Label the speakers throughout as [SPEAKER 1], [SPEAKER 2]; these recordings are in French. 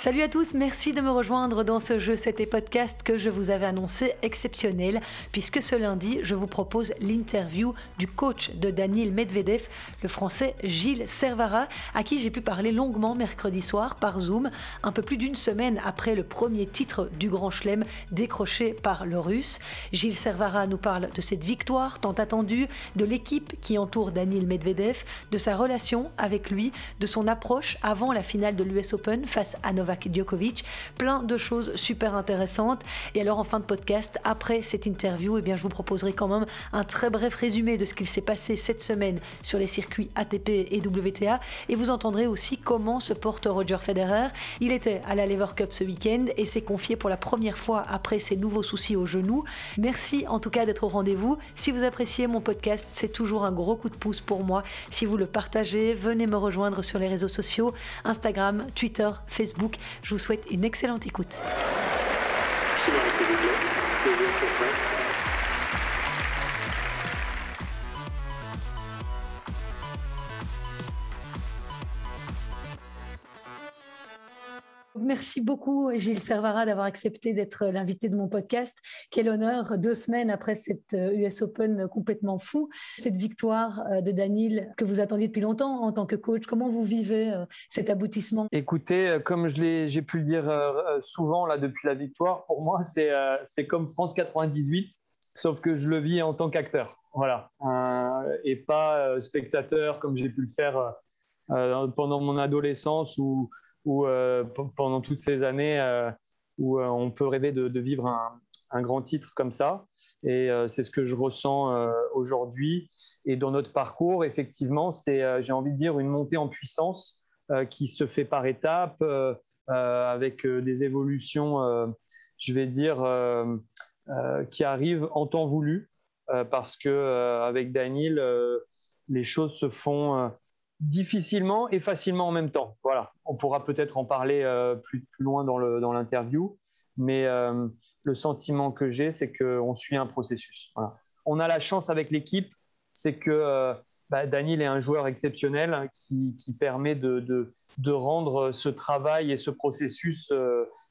[SPEAKER 1] Salut à tous, merci de me rejoindre dans ce jeu C'était podcast que je vous avais annoncé exceptionnel, puisque ce lundi, je vous propose l'interview du coach de Daniel Medvedev, le français Gilles Servara, à qui j'ai pu parler longuement mercredi soir par Zoom, un peu plus d'une semaine après le premier titre du Grand Chelem décroché par le russe. Gilles Servara nous parle de cette victoire tant attendue, de l'équipe qui entoure Daniel Medvedev, de sa relation avec lui, de son approche avant la finale de l'US Open face à Novak Djokovic. Plein de choses super intéressantes. Et alors en fin de podcast, après cette interview, eh bien, je vous proposerai quand même un très bref résumé de ce qu'il s'est passé cette semaine sur les circuits ATP et WTA. Et vous entendrez aussi comment se porte Roger Federer. Il était à la Lever Cup ce week-end et s'est confié pour la première fois après ses nouveaux soucis au genou. Merci en tout cas d'être au rendez-vous. Si vous appréciez mon podcast, c'est toujours un gros coup de pouce pour moi. Si vous le partagez, venez me rejoindre sur les réseaux sociaux, Instagram, Twitter, Facebook. Je vous souhaite une excellente écoute. Merci beaucoup, Gilles Servara, d'avoir accepté d'être l'invité de mon podcast. Quel honneur, deux semaines après cette US euh, Open complètement fou, cette victoire euh, de Daniel que vous attendiez depuis longtemps en tant que coach. Comment vous vivez euh, cet aboutissement?
[SPEAKER 2] Écoutez, comme j'ai pu le dire souvent là depuis la victoire, pour moi, c'est comme France 98, sauf que je le vis en tant qu'acteur. Voilà. et pas spectateur comme j'ai pu le faire pendant mon adolescence ou où euh, pendant toutes ces années euh, où euh, on peut rêver de, vivre un, grand titre comme ça. Et c'est ce que je ressens aujourd'hui. Et dans notre parcours, effectivement, c'est, j'ai envie de dire, une montée en puissance qui se fait par étapes, avec des évolutions, je vais dire, qui arrivent en temps voulu, parce que avec Daniel, les choses se font difficilement et facilement en même temps. Voilà, on pourra peut-être en parler euh, plus, plus, loin dans l'interview, dans mais euh, le sentiment que j'ai, c'est qu'on suit un processus. Voilà. On a la chance avec l'équipe, c'est que euh, bah, Daniel est un joueur exceptionnel qui, qui permet de, de, de, rendre ce travail et ce processus,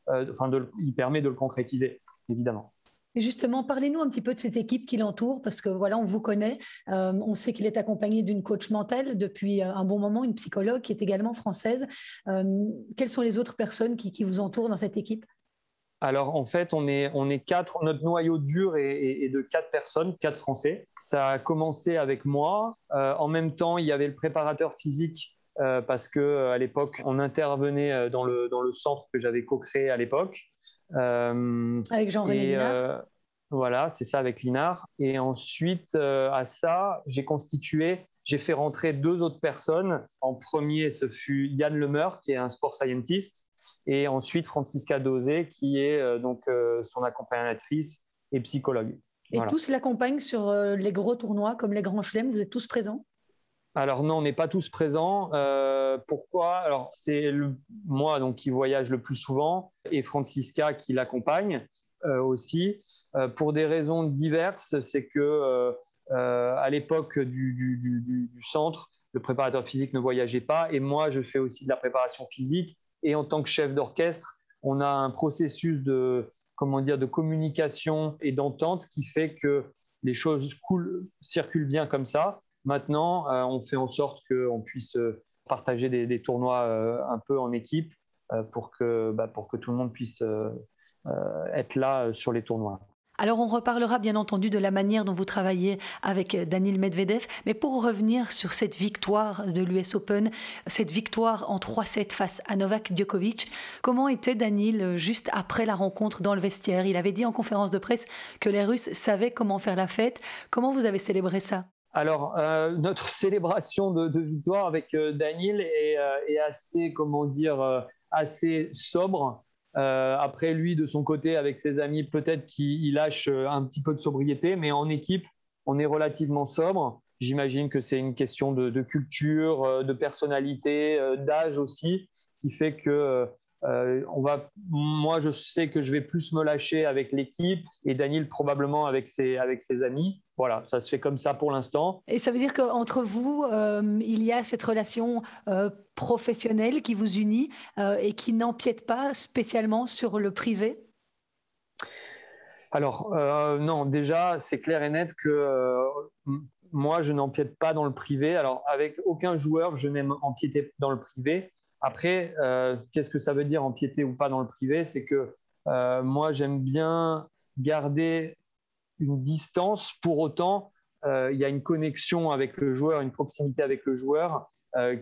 [SPEAKER 2] enfin, de, il permet de le concrétiser, évidemment
[SPEAKER 1] justement, parlez-nous un petit peu de cette équipe qui l'entoure, parce que voilà, on vous connaît. Euh, on sait qu'il est accompagné d'une coach mentale depuis euh, un bon moment, une psychologue qui est également française. Euh, quelles sont les autres personnes qui, vous entourent dans cette équipe?
[SPEAKER 2] Alors en fait, on est, on est quatre, notre noyau dur est, de quatre personnes, quatre Français. Ça a commencé avec moi. en même temps, il y avait le préparateur physique parce que à l'époque, on intervenait dans le, dans le centre que j'avais co-créé à l'époque.
[SPEAKER 1] Euh, avec Jean-René Linard euh,
[SPEAKER 2] Voilà, c'est ça avec Linard. Et ensuite, euh, à ça, j'ai constitué, j'ai fait rentrer deux autres personnes. En premier, ce fut Yann Lemeur, qui est un sport scientist, et ensuite Francisca Dosé, qui est donc son accompagnatrice et psychologue.
[SPEAKER 1] Et tous l'accompagnent sur les gros tournois comme les grands chelems, vous êtes tous présents?
[SPEAKER 2] Alors non, on n'est pas tous présents. Euh, pourquoi? Alors c'est moi donc qui voyage le plus souvent et Francisca qui l'accompagne euh, aussi euh, pour des raisons diverses. C'est que à l'époque du, centre, le préparateur physique ne voyageait pas et moi je fais aussi de la préparation physique et en tant que chef d'orchestre, on a un processus de comment dire de communication et d'entente qui fait que les choses coulent, circulent bien comme ça. Maintenant, euh, on fait en sorte qu'on puisse euh, partager des, tournois euh, un peu en équipe pour, que, bah, pour que tout le monde puisse être là sur les tournois.
[SPEAKER 1] Alors on reparlera bien entendu de la manière dont vous travaillez avec Daniel Medvedev, mais pour revenir sur cette victoire de l'US Open, cette victoire en 3-7 face à Novak Djokovic, comment était Daniel juste après la rencontre dans le vestiaire? Il avait dit en conférence de presse que les Russes savaient comment faire la fête. Comment vous avez célébré ça?
[SPEAKER 2] Alors, euh, notre célébration de, victoire avec euh, Daniel euh, est, assez, comment dire, assez sobre. après, lui, de son côté, avec ses amis, peut-être qu'il lâche un petit peu de sobriété, mais en équipe, on est relativement sobre. J'imagine que c'est une question de, culture, de personnalité, d'âge aussi, qui fait que euh, on va, moi, je sais que je vais plus me lâcher avec l'équipe et Daniel probablement avec ses, avec ses amis. Voilà, ça se fait comme ça pour l'instant.
[SPEAKER 1] Et ça veut dire qu'entre vous, euh, il y a cette relation euh, professionnelle qui vous unit et qui n'empiète pas spécialement sur le privé?
[SPEAKER 2] Alors, non, déjà, c'est clair et net que moi, je n'empiète pas dans le privé. Alors, avec aucun joueur, je n'aime empiéter dans le privé. Après, euh, qu'est-ce que ça veut dire empiéter ou pas dans le privé? C'est que euh, moi, j'aime bien garder une distance. Pour autant, euh, il y a une connexion avec le joueur, une proximité avec le joueur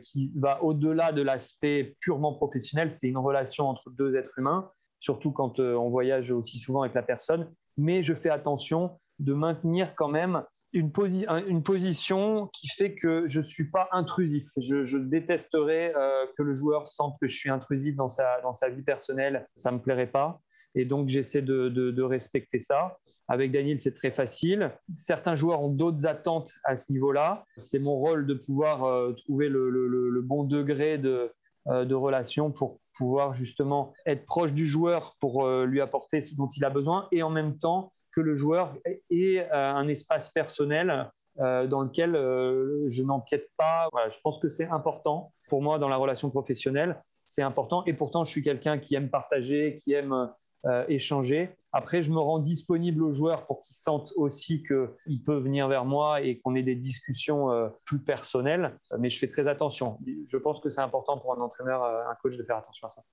[SPEAKER 2] qui va au-delà de l'aspect purement professionnel. C'est une relation entre deux êtres humains, surtout quand on voyage aussi souvent avec la personne. Mais je fais attention de maintenir quand même une, position qui fait que je ne suis pas intrusif. Je, détesterais euh, que le joueur sente que je suis intrusif dans sa, dans sa vie personnelle. Ça ne me plairait pas. Et donc, j'essaie de, de, respecter ça. Avec Daniel, c'est très facile. Certains joueurs ont d'autres attentes à ce niveau-là. C'est mon rôle de pouvoir euh, trouver le, le, le, bon degré de, euh, de relation pour pouvoir justement être proche du joueur pour lui apporter ce dont il a besoin et en même temps que le joueur ait euh, un espace personnel euh, dans lequel euh, je n'empiète pas. je pense que c'est important pour moi dans la relation professionnelle. C'est important et pourtant je suis quelqu'un qui aime partager, qui aime échanger. Après, je me rends disponible aux joueurs pour qu'ils sentent aussi qu'ils peuvent venir vers moi et qu'on ait des discussions plus personnelles. Mais je fais très attention. Je pense que c'est important pour un entraîneur, un coach de faire attention à ça.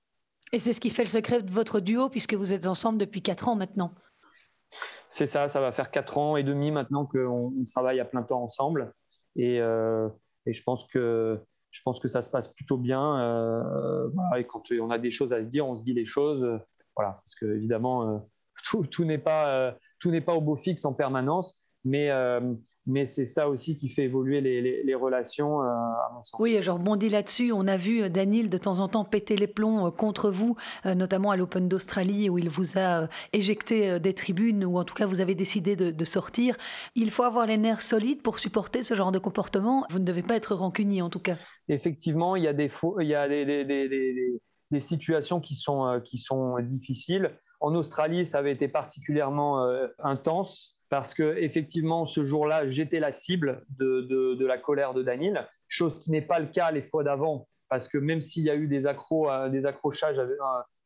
[SPEAKER 1] Et c'est ce qui fait le secret de votre duo puisque vous êtes ensemble depuis quatre ans maintenant.
[SPEAKER 2] C'est ça, ça va faire quatre ans et demi maintenant qu'on travaille à plein temps ensemble. Et, euh, et, je, pense que, je pense que ça se passe plutôt bien. Euh, et quand on a des choses à se dire, on se dit les choses. voilà, parce que évidemment, euh, tout, n'est pas, tout pas au beau fixe en permanence. Mais, mais c'est ça aussi qui fait évoluer les, relations, euh, à mon sens.
[SPEAKER 1] Oui, je rebondis là-dessus. On a vu euh, Daniel de temps en temps péter les plombs euh, contre vous, notamment à l'Open d'Australie où il vous a éjecté des tribunes ou en tout cas vous avez décidé de, sortir. Il faut avoir les nerfs solides pour supporter ce genre de comportement. Vous ne devez pas être rancunier en tout cas.
[SPEAKER 2] Effectivement, il y a des, il y a des, situations qui sont, qui sont difficiles. En Australie, ça avait été particulièrement intense parce que effectivement ce jour-là j'étais la cible de, la colère de Daniel, chose qui n'est pas le cas les fois d'avant parce que même s'il y a eu des, euh, accrochages euh,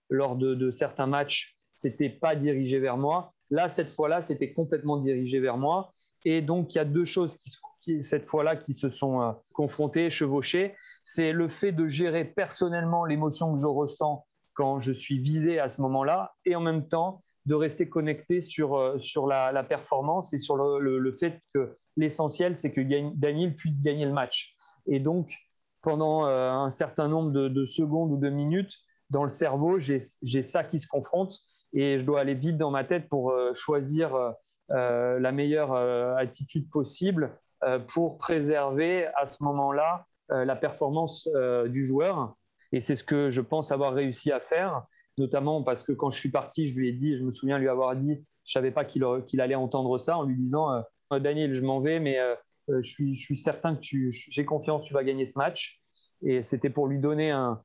[SPEAKER 2] lors de, certains matchs, c'était pas dirigé vers moi. Là cette fois-là c'était complètement dirigé vers moi et donc il y a deux choses qui, cette fois-là qui se sont euh, confrontées, chevauchées. C'est le fait de gérer personnellement l'émotion que je ressens quand je suis visé à ce moment-là et en même temps de rester connecté sur, euh, sur la, performance et sur le, fait que l'essentiel, c'est que Daniel puisse gagner le match. Et donc, pendant euh, un certain nombre de, secondes ou de minutes, dans le cerveau, j'ai ça qui se confronte et je dois aller vite dans ma tête pour euh, choisir la meilleure attitude possible pour préserver à ce moment-là la performance du joueur. Et c'est ce que je pense avoir réussi à faire notamment parce que quand je suis parti, je lui ai dit, je me souviens lui avoir dit, je savais pas qu'il allait entendre ça en lui disant, euh, Daniel, je m'en vais, mais euh, euh, je, suis, certain que j'ai confiance, tu vas gagner ce match. Et c'était pour lui donner un,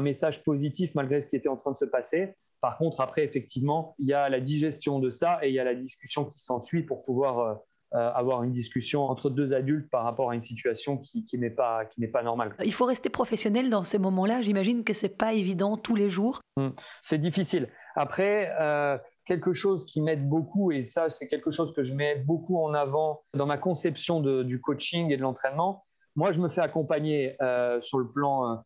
[SPEAKER 2] message positif malgré ce qui était en train de se passer. Par contre, après, effectivement, il y a la digestion de ça et il y a la discussion qui s'ensuit pour pouvoir euh, avoir une discussion entre deux adultes par rapport à une situation qui, qui n'est pas, qui pas normale.
[SPEAKER 1] Il faut rester professionnel dans ces moments-là. J'imagine que c'est pas évident tous les jours.
[SPEAKER 2] Hum, c'est difficile. Après, euh, quelque chose qui m'aide beaucoup, et ça, c'est quelque chose que je mets beaucoup en avant dans ma conception de, du coaching et de l'entraînement. Moi, je me fais accompagner euh, sur le plan,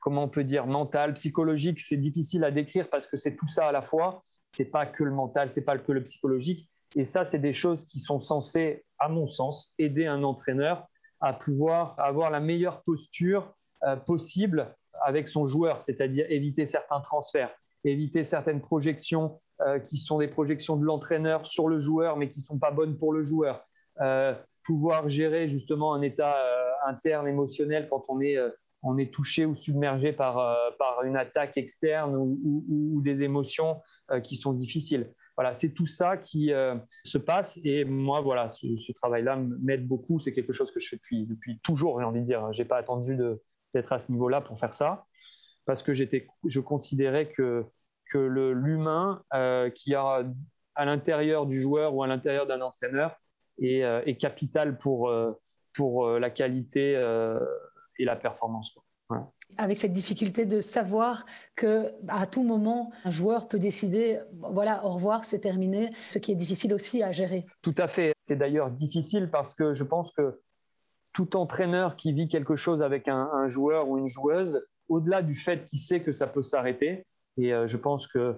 [SPEAKER 2] comment on peut dire, mental, psychologique. C'est difficile à décrire parce que c'est tout ça à la fois. C'est pas que le mental, c'est pas que le psychologique. Et ça, c'est des choses qui sont censées, à mon sens, aider un entraîneur à pouvoir avoir la meilleure posture euh, possible avec son joueur, c'est-à-dire éviter certains transferts, éviter certaines projections euh, qui sont des projections de l'entraîneur sur le joueur, mais qui ne sont pas bonnes pour le joueur. Euh, pouvoir gérer justement un état interne émotionnel quand on est, touché ou submergé par, une attaque externe ou des émotions qui sont difficiles voilà, c'est tout ça qui euh, se passe. Et moi, voilà, ce, travail-là m'aide beaucoup. C'est quelque chose que je fais depuis, depuis toujours, j'ai envie de dire. J'ai pas attendu d'être à ce niveau-là pour faire ça. parce que je considérais que, que l'humain qui a à l'intérieur du joueur ou à l'intérieur d'un entraîneur est, est, capital pour, pour la qualité et la performance.
[SPEAKER 1] Avec cette difficulté de savoir que à tout moment un joueur peut décider voilà au revoir c'est terminé, ce qui est difficile aussi à gérer.
[SPEAKER 2] Tout à fait. C'est d'ailleurs difficile parce que je pense que tout entraîneur qui vit quelque chose avec un, joueur ou une joueuse, au-delà du fait qu'il sait que ça peut s'arrêter, et euh, je pense que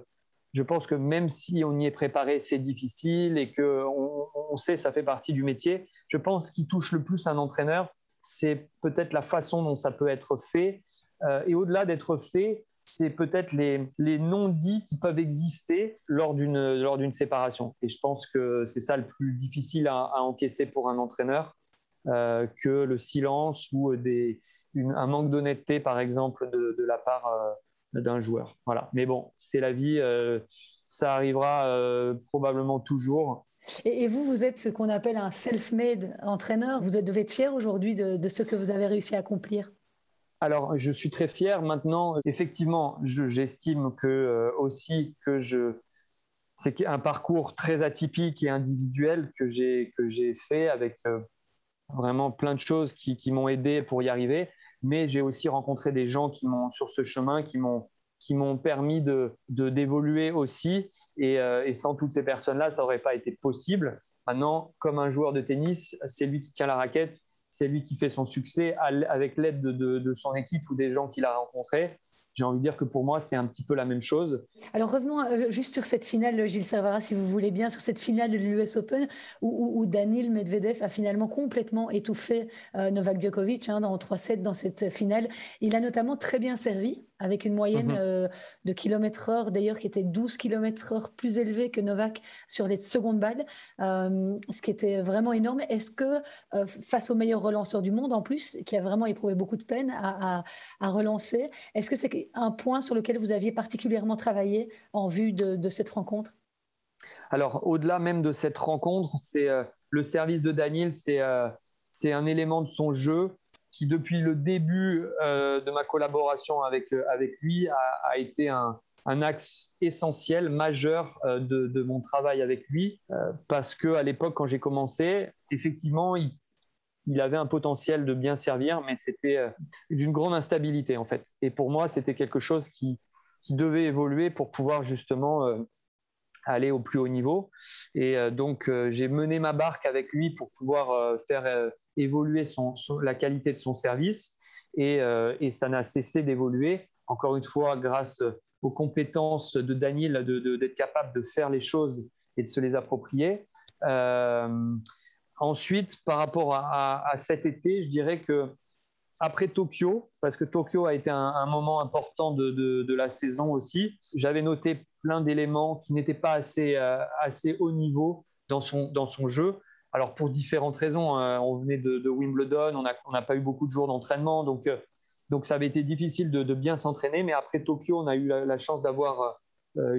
[SPEAKER 2] je pense que même si on y est préparé, c'est difficile et que on, on sait ça fait partie du métier. Je pense qu'il touche le plus un entraîneur, c'est peut-être la façon dont ça peut être fait. Euh, et au-delà d'être fait, c'est peut-être les, non-dits qui peuvent exister lors d'une séparation. Et je pense que c'est ça le plus difficile à, encaisser pour un entraîneur euh, que le silence ou des, un manque d'honnêteté, par exemple, de, la part euh, d'un joueur. Voilà. Mais bon, c'est la vie. ça arrivera probablement toujours.
[SPEAKER 1] Et, vous, vous êtes ce qu'on appelle un self-made entraîneur. Vous devez être fier aujourd'hui de, ce que vous avez réussi à accomplir?
[SPEAKER 2] Alors, je suis très fier. Maintenant, effectivement, j'estime que euh, aussi que je c'est un parcours très atypique et individuel que j'ai que j'ai fait avec euh, vraiment plein de choses qui, m'ont aidé pour y arriver. Mais j'ai aussi rencontré des gens qui m'ont sur ce chemin qui m'ont qui m'ont permis de d'évoluer aussi. Et, euh, et, sans toutes ces personnes-là, ça n'aurait pas été possible. Maintenant, comme un joueur de tennis, c'est lui qui tient la raquette, c'est lui qui fait son succès avec l'aide de, son équipe ou des gens qu'il a rencontrés j'ai envie de dire que pour moi, c'est un petit peu la même chose.
[SPEAKER 1] Alors revenons euh, juste sur cette finale, Gilles Servara, si vous voulez bien, sur cette finale de l'US Open où, où, Medvedev a finalement complètement étouffé euh, Novak Djokovic hein, dans 3-7 dans cette finale. Il a notamment très bien servi avec une moyenne mhm. euh, de kilomètres heure d'ailleurs qui était 12 km heure plus élevée que Novak sur les secondes balles, ce qui était vraiment énorme. Est-ce que face au meilleur relanceur du monde en plus, qui a vraiment éprouvé beaucoup de peine à, à, à relancer, est-ce que c'est un point sur lequel vous aviez particulièrement travaillé en vue de, cette rencontre?
[SPEAKER 2] Alors, au-delà même de cette rencontre, c'est euh, le service de Daniel, euh, c'est un élément de son jeu qui, depuis le début euh, de ma collaboration avec, avec lui, a, été un, axe essentiel, majeur de, de, mon travail avec lui, parce que à l'époque, quand j'ai commencé, effectivement, il il avait un potentiel de bien servir, mais c'était euh, d'une grande instabilité en fait. Et pour moi, c'était quelque chose qui, devait évoluer pour pouvoir justement euh, aller au plus haut niveau. Et euh, donc, j'ai mené ma barque avec lui pour pouvoir faire évoluer la qualité de son service. Et, ça n'a cessé d'évoluer, encore une fois, grâce aux compétences de Daniel d'être capable de faire les choses et de se les approprier. Ensuite, par rapport à, cet été, je dirais que après Tokyo, parce que Tokyo a été un, moment important de, la saison aussi, j'avais noté plein d'éléments qui n'étaient pas assez, euh, assez haut niveau dans son, dans son jeu. Alors pour différentes raisons, hein. on venait de, Wimbledon, on n'a pas eu beaucoup de jours d'entraînement, donc, euh, donc ça avait été difficile de, bien s'entraîner. Mais après Tokyo, on a eu la chance d'avoir euh,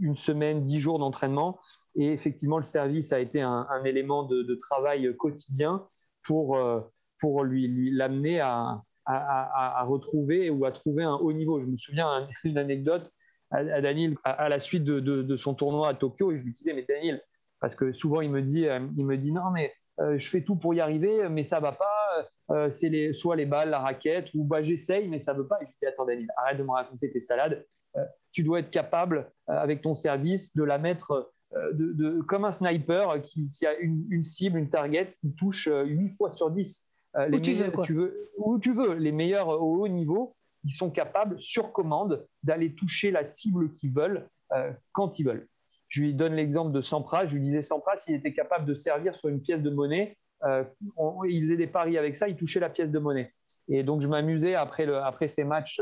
[SPEAKER 2] une, semaine, dix jours d'entraînement. Et effectivement, le service a été un, élément de, travail quotidien pour, euh, pour lui l'amener à, à, retrouver ou à trouver un haut niveau. Je me souviens d'une anecdote à, Daniel à, la suite de, son tournoi à Tokyo et je lui disais mais Daniel parce que souvent il me dit euh, il me dit non mais je fais tout pour y arriver mais ça va pas c'est les, soit les balles la raquette ou bah j'essaye mais ça veut pas et je lui dis attends Daniel arrête de me raconter tes salades tu dois être capable, euh, avec ton service, de la mettre euh, de, comme un sniper qui, a une, cible, une target qui touche 8 euh, fois sur 10.
[SPEAKER 1] Les où tu veux,
[SPEAKER 2] Tu veux, Où tu veux. Les meilleurs au haut niveau, ils sont capables, sur commande, d'aller toucher la cible qu'ils veulent quand ils veulent. Je lui donne l'exemple de Sampras. Je lui disais, Sampras, il était capable de servir sur une pièce de monnaie. il faisait des paris avec ça, il touchait la pièce de monnaie. Et donc, je m'amusais après, après ces matchs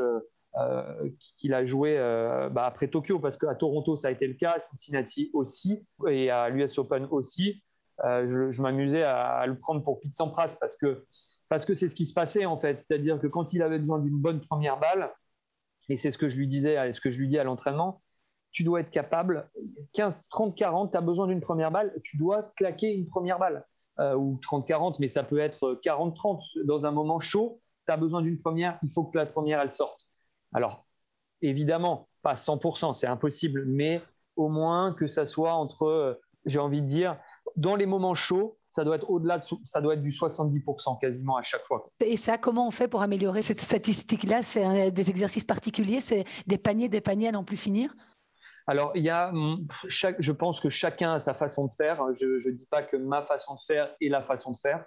[SPEAKER 2] euh, qu'il a joué euh, bah, après Tokyo, parce qu'à Toronto, ça a été le cas, à Cincinnati aussi, et à l'US Open aussi. Euh, je, m'amusais à, le prendre pour Pete Sampras parce que parce que c'est ce qui se passait en fait. C'est-à-dire que quand il avait besoin d'une bonne première balle, et c'est ce que je lui disais, ce que je lui dis à l'entraînement, tu dois être capable, 15, 30, 40, tu as besoin d'une première balle, tu dois claquer une première balle. ou 30, 40, mais ça peut être 40, 30. Dans un moment chaud, tu as besoin d'une première, il faut que la première, elle sorte. Alors, évidemment, pas 100%, c'est impossible, mais au moins que ça soit entre, euh, j'ai envie de dire, dans les moments chauds, ça doit être au-delà de, ça doit être du 70% quasiment à chaque fois.
[SPEAKER 1] Et ça, comment on fait pour améliorer cette statistique-là? C'est des exercices particuliers, c'est des paniers, des paniers à n'en plus finir?
[SPEAKER 2] Alors, il y a chaque, je pense que chacun a sa façon de faire. Je ne dis pas que ma façon de faire est la façon de faire.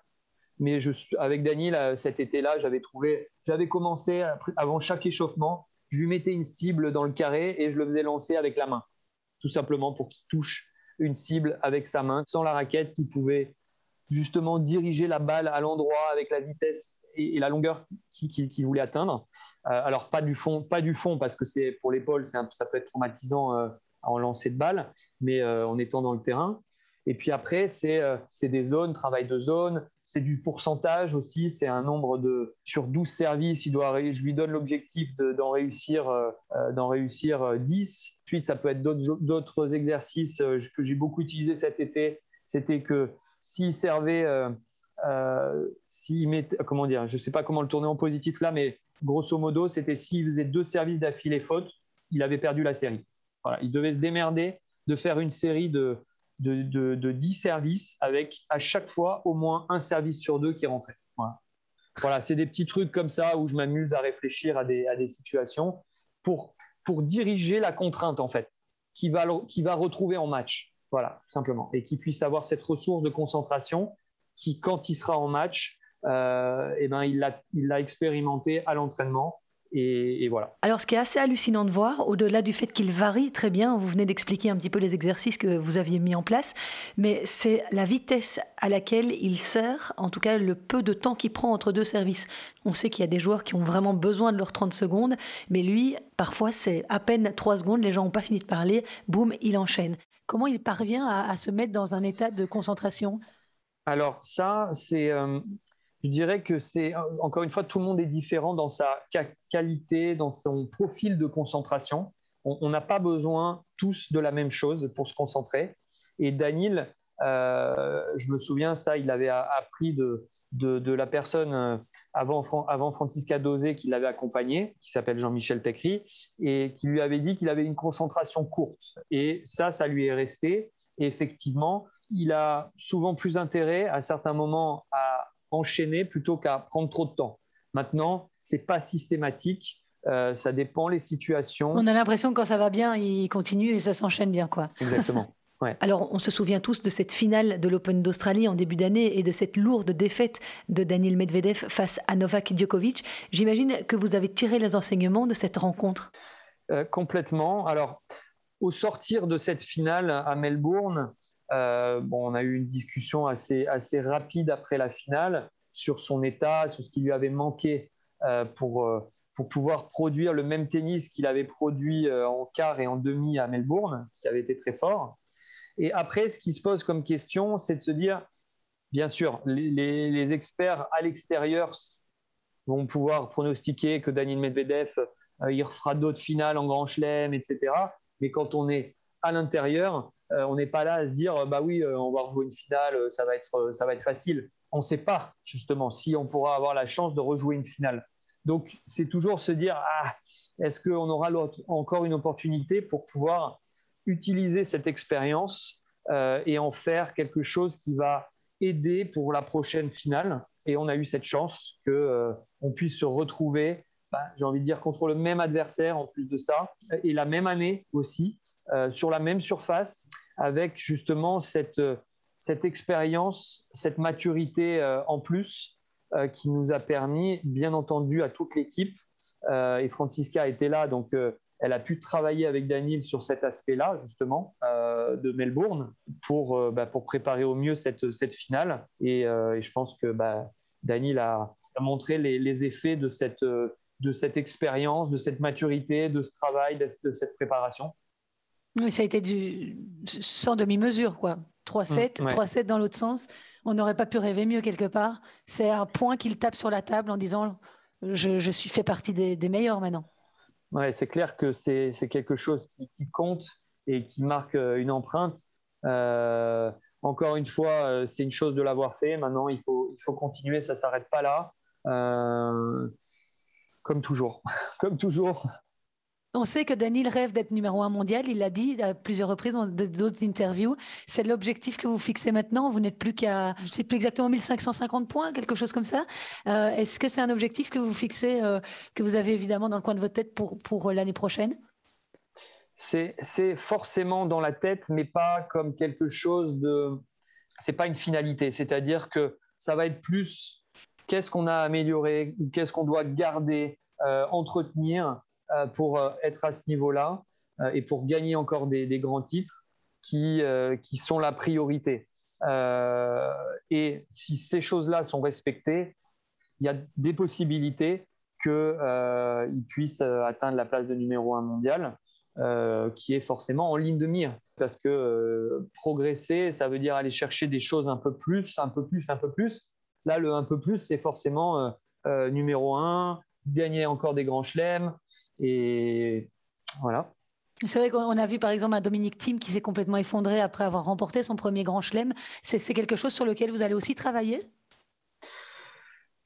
[SPEAKER 2] Mais je, avec Daniel, cet été-là, j'avais trouvé, j'avais commencé avant chaque échauffement, je lui mettais une cible dans le carré et je le faisais lancer avec la main, tout simplement pour qu'il touche une cible avec sa main, sans la raquette, qui pouvait justement diriger la balle à l'endroit avec la vitesse et, la longueur qu'il voulait atteindre. Euh, alors pas du fond, pas du fond parce que c'est pour l'épaule, ça peut être traumatisant euh, en lancer de balle, mais euh, en étant dans le terrain. Et puis après, c'est des zones, travail de zone, c'est du pourcentage aussi, c'est un nombre de sur 12 services, il doit, je lui donne l'objectif d'en réussir d'en réussir 10. Ensuite, ça peut être d'autres exercices que j'ai beaucoup utilisé cet été. C'était que s'il servait, euh, euh, s'il met, comment dire, je ne sais pas comment le tourner en positif là, mais grosso modo, c'était s'il faisait deux services d'affilée faute, il avait perdu la série. Il devait se démerder de faire une série de, de, de, 10 services avec à chaque fois au moins un service sur deux qui rentrait. Voilà, voilà c'est des petits trucs comme ça où je m'amuse à réfléchir à des, à des situations pour, pour diriger la contrainte en fait, qui va, qui va retrouver en match. Voilà, simplement. Et qu'il puisse avoir cette ressource de concentration qui, quand il sera en match, euh, eh ben, il l'a expérimenté à l'entraînement. Et, voilà.
[SPEAKER 1] Alors, ce qui est assez hallucinant de voir, au-delà du fait qu'il varie très bien, vous venez d'expliquer un petit peu les exercices que vous aviez mis en place, mais c'est la vitesse à laquelle il sert, en tout cas le peu de temps qu'il prend entre deux services. On sait qu'il y a des joueurs qui ont vraiment besoin de leurs 30 secondes, mais lui, parfois, c'est à peine 3 secondes, les gens n'ont pas fini de parler, boum, il enchaîne. Comment il parvient à, se mettre dans un état de concentration?
[SPEAKER 2] Alors ça, c'est, euh, je dirais que c'est encore une fois, tout le monde est différent dans sa qualité, dans son profil de concentration. On n'a pas besoin tous de la même chose pour se concentrer. Et Daniel, euh, je me souviens ça, il avait appris de, la personne euh, avant, avant Francisca Dosé qui l'avait accompagné, qui s'appelle Jean-Michel Tecry, et qui lui avait dit qu'il avait une concentration courte. Et ça, ça lui est resté. Et effectivement, il a souvent plus intérêt à certains moments à enchaîner plutôt qu'à prendre trop de temps. Maintenant, c'est pas systématique. Euh, ça dépend les situations.
[SPEAKER 1] On a l'impression que quand ça va bien, il continue et ça s'enchaîne bien, quoi.
[SPEAKER 2] Exactement.
[SPEAKER 1] Alors, on se souvient tous de cette finale de l'Open d'Australie en début d'année et de cette lourde défaite de Daniel Medvedev face à Novak Djokovic. J'imagine que vous avez tiré les enseignements de cette rencontre.
[SPEAKER 2] Euh, complètement. Alors, au sortir de cette finale à Melbourne, bon, on a eu une discussion assez, rapide après la finale sur son état, sur ce qui lui avait manqué euh, pour, pour pouvoir produire le même tennis qu'il avait produit en quart et en demi à Melbourne, qui avait été très fort. Et après, ce qui se pose comme question, c'est de se dire, bien sûr, les, experts à l'extérieur vont pouvoir pronostiquer que Daniel Medvedev, euh, il refera d'autres finales en Grand Chelem, etc. Mais quand on est à l'intérieur, euh, on n'est pas là à se dire, bah oui, euh, on va rejouer une finale, ça va être, ça va être facile. On ne sait pas justement si on pourra avoir la chance de rejouer une finale. Donc, c'est toujours se dire, ah, est-ce qu'on aura encore une opportunité pour pouvoir utiliser cette expérience euh, et en faire quelque chose qui va aider pour la prochaine finale? Et on a eu cette chance qu'on euh, puisse se retrouver, bah, j'ai envie de dire, contre le même adversaire en plus de ça, et la même année aussi, euh, sur la même surface, avec justement cette, cette expérience, cette maturité en plus, qui nous a permis, bien entendu, à toute l'équipe, et Francisca était là, donc elle a pu travailler avec Daniel sur cet aspect-là, justement, euh, de Melbourne, pour, euh, bah, pour préparer au mieux cette, finale. Et, euh, je pense que bah, Daniel a, montré les, effets de cette expérience, de cette maturité, de ce travail, de, cette préparation.
[SPEAKER 1] Ça a été du sans demi-mesure, quoi. 3-7, 3-7 mmh, dans l'autre sens. On n'aurait pas pu rêver mieux quelque part. C'est un point qu'il tape sur la table en disant je, je suis fait partie des, des meilleurs maintenant.
[SPEAKER 2] Ouais, c'est clair que c'est quelque chose qui, compte et qui marque euh, une empreinte. Euh, encore une fois, euh, c'est une chose de l'avoir fait. Maintenant, il faut, il faut continuer, ça ne s'arrête pas là. comme toujours, comme toujours.
[SPEAKER 1] On sait que Daniel rêve d'être numéro un mondial. Il l'a dit à plusieurs reprises dans d'autres interviews. C'est l'objectif que vous fixez maintenant. Vous n'êtes plus qu'à, je sais plus exactement, 1550 points, quelque chose comme ça. Euh, est-ce que c'est un objectif que vous fixez, euh, que vous avez évidemment dans le coin de votre tête pour, pour euh, l'année prochaine?
[SPEAKER 2] C'est, forcément dans la tête, mais pas comme quelque chose de. C'est pas une finalité. C'est-à-dire que ça va être plus qu'est-ce qu'on a amélioré, qu'est-ce qu'on doit garder, entretenir pour euh, être à ce niveau-là euh, et pour gagner encore des, grands titres qui, qui sont la priorité. et si ces choses-là sont respectées, il y a des possibilités qu'il puisse atteindre la place de numéro un mondial, qui est forcément en ligne de mire. Parce que progresser, ça veut dire aller chercher des choses un peu plus, un peu plus, un peu plus. Là, le un peu plus, c'est forcément numéro un, gagner encore des grands chelems, et voilà.
[SPEAKER 1] C'est vrai qu'on a vu par exemple un Dominique Thiem qui s'est complètement effondré après avoir remporté son premier grand chelem. C'est quelque chose sur lequel vous allez aussi travailler?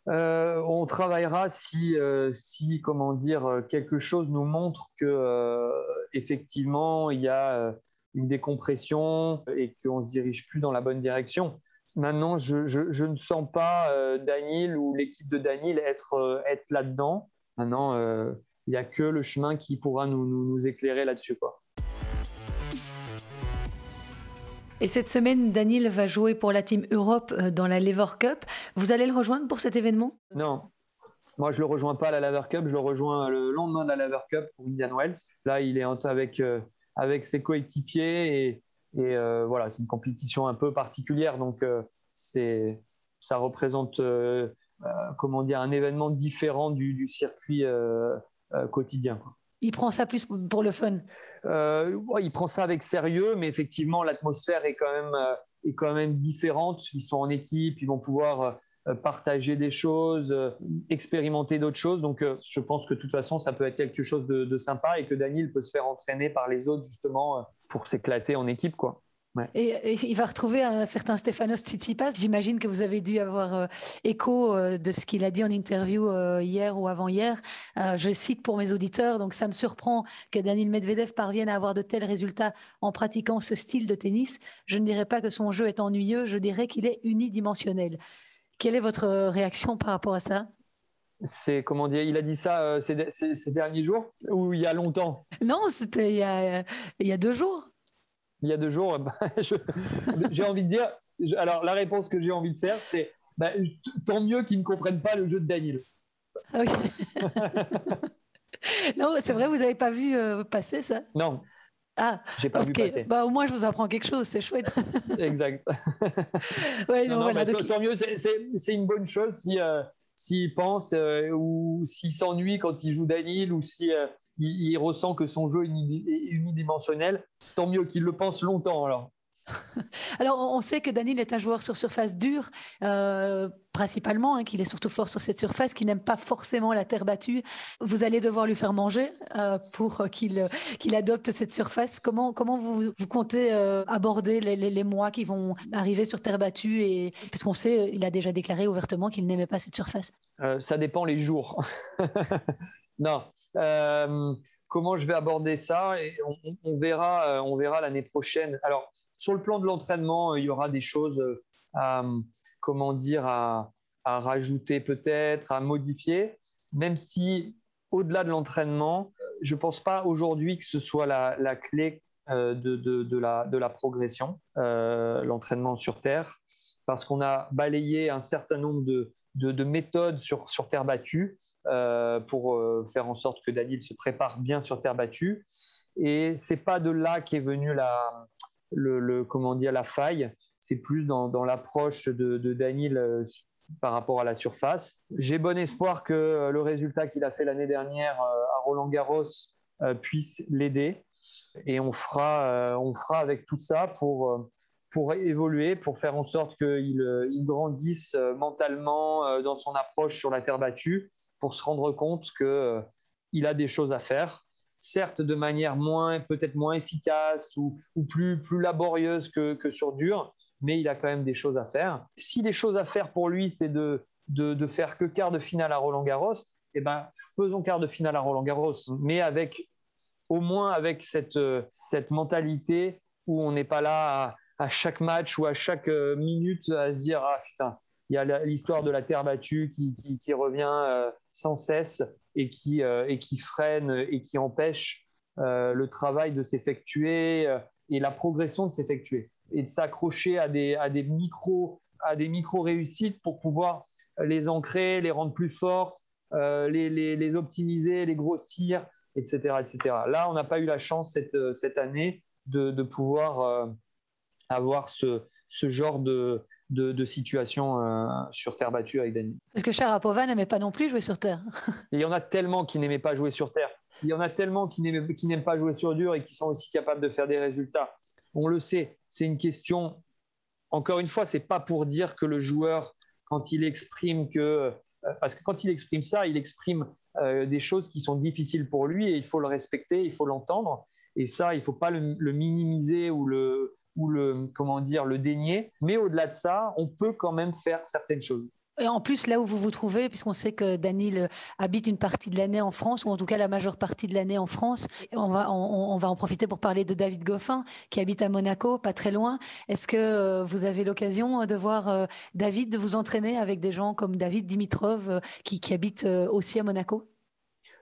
[SPEAKER 2] Euh, on travaillera si, euh, si, comment dire, quelque chose nous montre que euh, effectivement il y a une décompression et qu'on se dirige plus dans la bonne direction. Maintenant, je, je, ne sens pas Daniel ou l'équipe de Daniel être, être là-dedans. Maintenant, il n'y a que le chemin qui pourra nous, nous, éclairer là-dessus. Quoi.
[SPEAKER 1] Et cette semaine, Daniel va jouer pour la Team Europe euh, dans la Lever Cup. Vous allez le rejoindre pour cet événement?
[SPEAKER 2] Non. Moi, je ne le rejoins pas à la Lever Cup. Je le rejoins le lendemain de la Lever Cup pour Indian Wells. Là, il est avec, euh, avec ses coéquipiers et, et euh, voilà, c'est une compétition un peu particulière. Donc, c'est, ça représente, comment dire, un événement différent du, du circuit euh, quotidien.
[SPEAKER 1] Il prend ça plus pour le fun
[SPEAKER 2] euh, Il prend ça avec sérieux, mais effectivement, l'atmosphère est, quand même, euh, est quand même différente. Ils sont en équipe, ils vont pouvoir partager des choses, expérimenter d'autres choses. Donc, je pense que de toute façon, ça peut être quelque chose de, de, sympa et que Daniel peut se faire entraîner par les autres justement pour s'éclater en équipe, quoi.
[SPEAKER 1] Et, il va retrouver un certain Stefanos Tsitsipas. J'imagine que vous avez dû avoir euh, écho euh, de ce qu'il a dit en interview euh, hier ou avant-hier. je cite pour mes auditeurs, donc ça me surprend que Daniel Medvedev parvienne à avoir de tels résultats en pratiquant ce style de tennis. Je ne dirais pas que son jeu est ennuyeux, je dirais qu'il est unidimensionnel. Quelle est votre réaction par rapport à ça?
[SPEAKER 2] C'est comment dire, il a dit ça ces, ces, derniers jours ou il y a longtemps?
[SPEAKER 1] Non, c'était il, il y a deux jours
[SPEAKER 2] il y a deux jours, bah, j'ai envie de dire, alors la réponse que j'ai envie de faire, c'est bah, tant mieux qu'ils ne comprennent pas le jeu de Daniel.
[SPEAKER 1] Ah non, c'est vrai, vous n'avez pas vu euh, passer ça?
[SPEAKER 2] Non.
[SPEAKER 1] Ah, j'ai pas vu passer. Bah, au moins, je vous apprends quelque chose, c'est chouette.
[SPEAKER 2] exact. ouais, non, voilà, Tant mieux, c'est une bonne chose si, euh, s'il pense euh, ou s'il s'ennuie quand il joue Daniel ou si il, ressent que son jeu est unidimensionnel, tant mieux qu'il le pense longtemps alors.
[SPEAKER 1] Alors, on sait que Daniel est un joueur sur surface dure, euh, principalement, hein, qu'il est surtout fort sur cette surface, qu'il n'aime pas forcément la terre battue. Vous allez devoir lui faire manger euh, pour qu'il adopte cette surface. Comment, vous, comptez euh, aborder les, mois qui vont arriver sur terre battue Parce qu'on sait, il a déjà déclaré ouvertement qu'il n'aimait pas cette surface.
[SPEAKER 2] ça dépend les jours. Non. Comment je vais aborder ça? Et on, verra, on verra l'année prochaine. Alors, sur le plan de l'entraînement, euh, il y aura des choses à, comment dire, à, rajouter peut-être, à modifier, même si au-delà de l'entraînement, je ne pense pas aujourd'hui que ce soit la, clé de, la, progression, l'entraînement sur Terre, parce qu'on a balayé un certain nombre de, méthodes sur, Terre battue euh, pour euh, faire en sorte que Daniel se prépare bien sur terre battue. Et c'est pas de là qu'est venue la, le, comment dire, la faille. C'est plus dans, l'approche de, Daniel euh, par rapport à la surface. J'ai bon espoir que le résultat qu'il a fait l'année dernière à Roland Garros puisse l'aider. Et on fera, on fera avec tout ça pour, pour évoluer, pour faire en sorte qu'il il grandisse mentalement dans son approche sur la terre battue pour se rendre compte qu'il euh, a des choses à faire, certes de manière moins, peut-être moins efficace ou, plus, plus laborieuse que, sur dur, mais il a quand même des choses à faire. Si les choses à faire pour lui, c'est de, de, faire que quart de finale à Roland Garros, eh ben, faisons quart de finale à Roland Garros, mais avec au moins avec cette, cette mentalité où on n'est pas là à, chaque match ou à chaque euh, minute à se dire ah putain il y a l'histoire de la terre battue qui, revient euh, sans cesse et qui, euh, et qui freine et qui empêche le travail de s'effectuer et la progression de s'effectuer et de s'accrocher à des, à micro à des micro réussites pour pouvoir les ancrer, les rendre plus fortes, les, optimiser, les grossir, etc., etc. Là, on n'a pas eu la chance cette, année de, pouvoir euh, avoir ce, genre de, de, situation euh, sur terre battue avec Dani.
[SPEAKER 1] Parce que Sharapova n'aimait pas non plus jouer sur terre.
[SPEAKER 2] Il y en a tellement qui n'aimaient pas jouer sur terre. Il y en a tellement qui n'aiment pas jouer sur dur et qui sont aussi capables de faire des résultats. On le sait, c'est une question. Encore une fois, c'est pas pour dire que le joueur, quand il exprime que, euh, parce que quand il exprime ça, il exprime des choses qui sont difficiles pour lui et il faut le respecter, il faut l'entendre. Et ça, il ne faut pas le, minimiser ou le, ou le, comment dire, le dénier. Mais au-delà de ça, on peut quand même faire certaines choses.
[SPEAKER 1] Et en plus, là où vous vous trouvez, puisqu'on sait que Daniel habite une partie de l'année en France, ou en tout cas la majeure partie de l'année en France, on va, on, va en profiter pour parler de David Goffin, qui habite à Monaco, pas très loin. Est-ce que euh, vous avez l'occasion de voir euh, David, de vous entraîner avec des gens comme David Dimitrov, euh, qui, qui habite aussi à Monaco?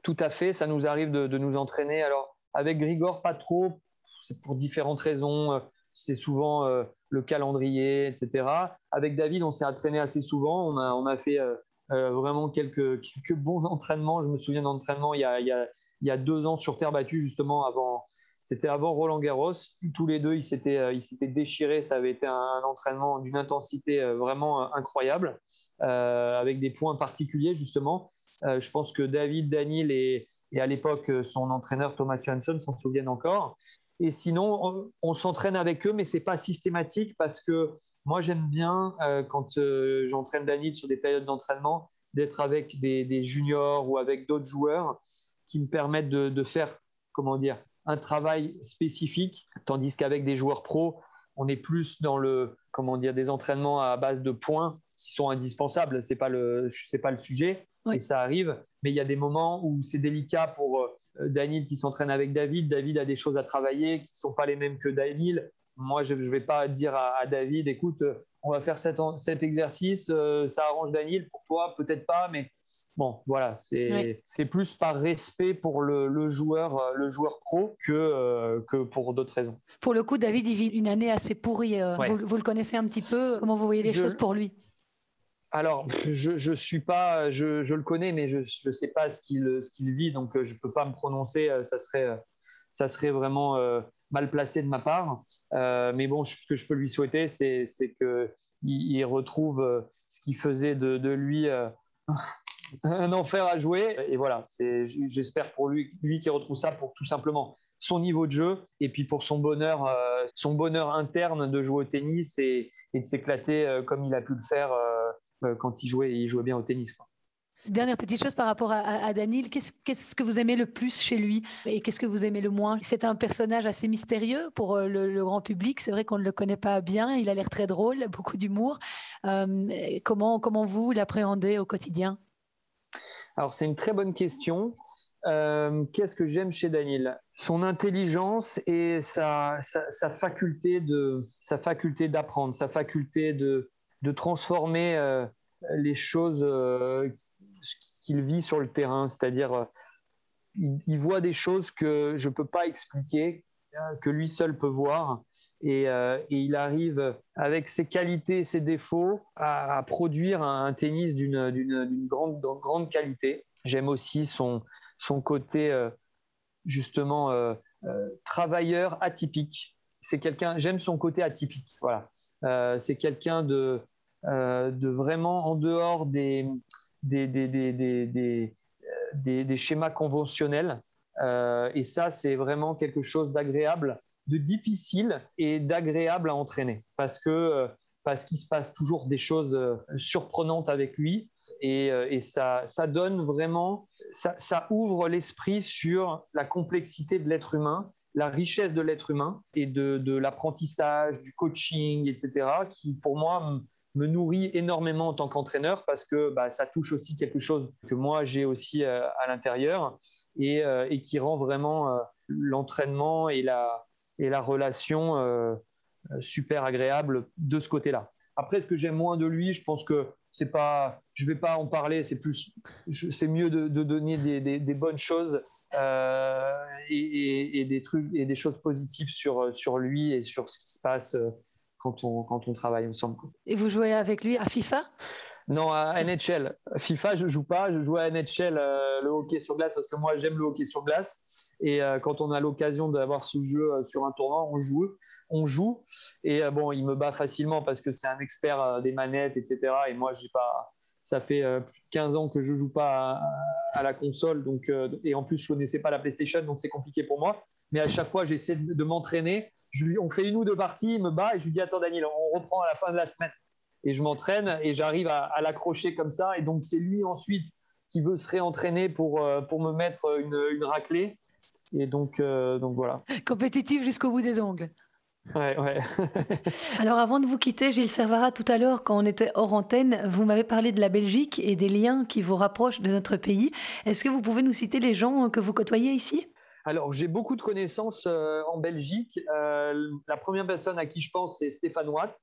[SPEAKER 2] Tout à fait, ça nous arrive de, de nous entraîner. Alors, avec Grigor, pas trop. C'est pour différentes raisons. C'est souvent euh, le calendrier, etc. Avec David, on s'est entraîné assez souvent. On a, fait euh, euh, vraiment quelques, bons entraînements. Je me souviens d'entraînement il, il, y a, deux ans sur terre battue, justement, avant. C'était avant Roland Garros. Tous les deux, ils s'étaient, déchirés. Ça avait été un, entraînement d'une intensité vraiment incroyable, avec des points particuliers, justement. Je pense que David, Daniel et, à l'époque son entraîneur Thomas Johansson s'en souviennent encore. Et sinon, on, s'entraîne avec eux, mais c'est pas systématique parce que moi j'aime bien euh, quand j'entraîne Daniel sur des périodes d'entraînement d'être avec des, juniors ou avec d'autres joueurs qui me permettent de, faire comment dire un travail spécifique, tandis qu'avec des joueurs pros, on est plus dans le comment dire des entraînements à base de points qui sont indispensables. C'est pas le c'est pas le sujet et ça arrive. Mais il y a des moments où c'est délicat pour euh, Daniel qui s'entraîne avec David. David a des choses à travailler qui ne sont pas les mêmes que Daniel. Moi, je ne vais pas dire à, David, écoute, on va faire cet, cet exercice, euh, ça arrange Daniel, pour toi, peut-être pas, mais bon, voilà, c'est plus par respect pour le, joueur, euh, le joueur pro que, que pour d'autres raisons.
[SPEAKER 1] Pour le coup, David, il vit une année assez pourrie. Vous, le connaissez un petit peu Comment vous voyez les choses pour lui?
[SPEAKER 2] Alors, je, je suis pas, je, le connais, mais je ne sais pas ce qu'il qu'il vit, donc euh, je peux pas me prononcer. Euh, ça serait, euh, ça serait vraiment mal placé de ma part. mais bon, ce que je peux lui souhaiter, c'est que il, retrouve ce qui faisait de, lui un enfer à jouer. Et voilà, j'espère pour lui, lui qui retrouve ça pour tout simplement son niveau de jeu et puis pour son bonheur, son bonheur interne de jouer au tennis et, de s'éclater comme il a pu le faire quand il jouait, il jouait bien au tennis.
[SPEAKER 1] Dernière petite chose par rapport à, à Daniel, qu'est-ce que vous aimez le plus chez lui et qu'est-ce que vous aimez le moins? C'est un personnage assez mystérieux pour euh, le, grand public. C'est vrai qu'on ne le connaît pas bien. Il a l'air très drôle, beaucoup d'humour. Euh, comment, comment vous l'appréhendez au quotidien?
[SPEAKER 2] Alors c'est une très bonne question. qu'est-ce que j'aime chez Daniel Son intelligence et sa, sa, faculté de sa faculté d'apprendre, sa faculté de de transformer euh, les choses euh, qu'il vit sur le terrain. C'est-à-dire, euh, il, voit des choses que je ne peux pas expliquer, que lui seul peut voir. Et, il arrive, avec ses qualités et ses défauts, à, produire un, tennis d'une grande, grande qualité. J'aime aussi son, son côté, justement, travailleur atypique. C'est quelqu'un, j'aime son côté atypique. Voilà. c'est quelqu'un de, de vraiment en dehors des, des, des, des, des schémas conventionnels. Euh, et ça, c'est vraiment quelque chose d'agréable, de difficile et d'agréable à entraîner parce que euh, parce qu'il se passe toujours des choses surprenantes avec lui et, et ça, ça donne vraiment, ça, ça ouvre l'esprit sur la complexité de l'être humain, la richesse de l'être humain et de, de l'apprentissage, du coaching, etc., qui pour moi me nourrit énormément en tant qu'entraîneur parce que bah, ça touche aussi quelque chose que moi j'ai aussi euh, à l'intérieur et, euh, et, qui rend vraiment euh, l'entraînement et la, et la relation super agréable de ce côté-là. Après, ce que j'aime moins de lui, je pense que c'est pas, je vais pas en parler, c'est plus, c'est mieux de, donner des, bonnes choses et, et, des trucs et des choses positives sur sur lui et sur ce qui se passe quand on, quand on travaille ensemble.
[SPEAKER 1] Et vous jouez avec lui à FIFA?
[SPEAKER 2] Non, à NHL. FIFA, je joue pas. Je joue à NHL, euh, le hockey sur glace, parce que moi, j'aime le hockey sur glace. Et euh, quand on a l'occasion d'avoir ce jeu euh, sur un tournoi, on joue. On joue. Et bon, il me bat facilement parce que c'est un expert des manettes, etc. Et moi, j'ai pas. Ça fait plus de 15 ans que je joue pas à, à la console, donc et en plus je connaissais pas la PlayStation, donc c'est compliqué pour moi. Mais à chaque fois, j'essaie de, de m'entraîner on fait une ou deux parties, il me bat et je lui dis Attends, Daniel, on reprend à la fin de la semaine. Et je m'entraîne et j'arrive à, l'accrocher comme ça. Et donc, c'est lui ensuite qui veut se réentraîner pour, euh, pour me mettre une, une raclée. Et donc, euh, donc voilà.
[SPEAKER 1] Compétitif jusqu'au bout des ongles.
[SPEAKER 2] Ouais, ouais.
[SPEAKER 1] Alors avant de vous quitter, Gilles Servara, tout à l'heure, quand on était hors antenne, vous m'avez parlé de la Belgique et des liens qui vous rapprochent de notre pays. Est-ce que vous pouvez nous citer les gens que vous côtoyez ici?
[SPEAKER 2] Alors, j'ai beaucoup de connaissances euh, en Belgique. Euh, la première personne à qui je pense, c'est Stéphane Watt,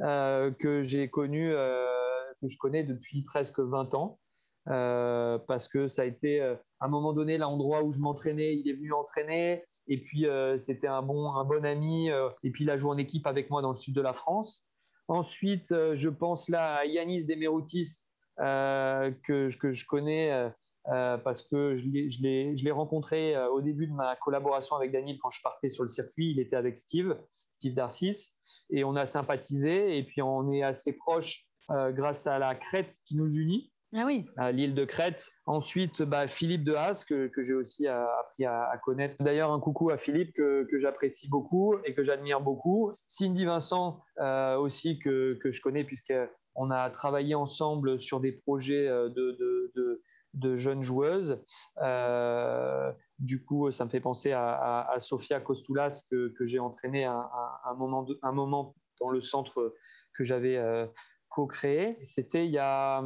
[SPEAKER 2] euh, que j'ai connu, que je connais depuis presque 20 ans. parce que ça a été à un moment donné l'endroit où je m'entraînais, il est venu entraîner et puis c'était un bon, un bon ami et puis il a joué en équipe avec moi dans le sud de la France. Ensuite, je pense là à Yanis Demeroutis euh, que, que, je connais euh, euh, parce que je l'ai rencontré au début de ma collaboration avec Daniel quand je partais sur le circuit. Il était avec Steve, Steve Darcis, et on a sympathisé. Et puis on est assez proche grâce à la crête qui nous unit.
[SPEAKER 1] Ah oui.
[SPEAKER 2] À l'île de Crète. Ensuite, bah, Philippe de Haas, que, que j'ai aussi appris à, connaître. D'ailleurs, un coucou à Philippe que, que j'apprécie beaucoup et que j'admire beaucoup. Cindy Vincent aussi que, que je connais puisque on a travaillé ensemble sur des projets euh, de, jeunes joueuses. Euh, du coup, ça me fait penser à, Sofia Kostoulas que, j'ai entraîné un, un, moment un moment dans le centre que j'avais euh, co-créé. C'était il y a,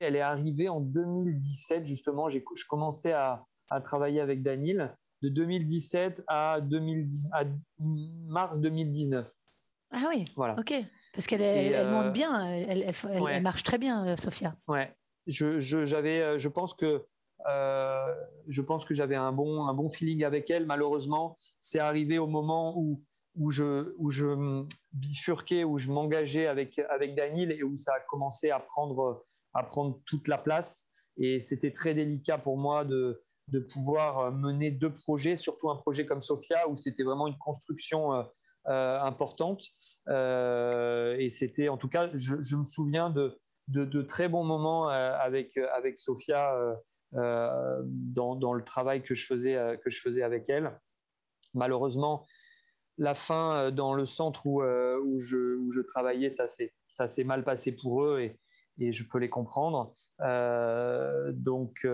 [SPEAKER 2] elle est arrivée en 2017 justement. J'ai, je commençais à, travailler avec Daniel de 2017 à, 2010, à mars 2019.
[SPEAKER 1] Ah oui. Voilà. Ok. Parce qu'elle elle, monte euh, bien, elle, elle, marche très bien, euh, Sophia.
[SPEAKER 2] Ouais, je, j'avais, euh, je pense que je pense que j'avais un bon, un bon feeling avec elle. Malheureusement, c'est arrivé au moment où, où je, où je bifurquais, où je m'engageais avec, avec Daniel et où ça a commencé à prendre, à prendre toute la place. Et c'était très délicat pour moi de, de pouvoir mener deux projets, surtout un projet comme Sophia où c'était vraiment une construction importante. Euh, et c'était, en tout cas, je, me souviens de, de, très bons moments euh, avec, avec Sophia dans, dans, le travail que je faisais, que je faisais avec elle. Malheureusement, la fin dans le centre où, où, je, où je travaillais, ça s'est mal passé pour eux et, et je peux les comprendre. donc,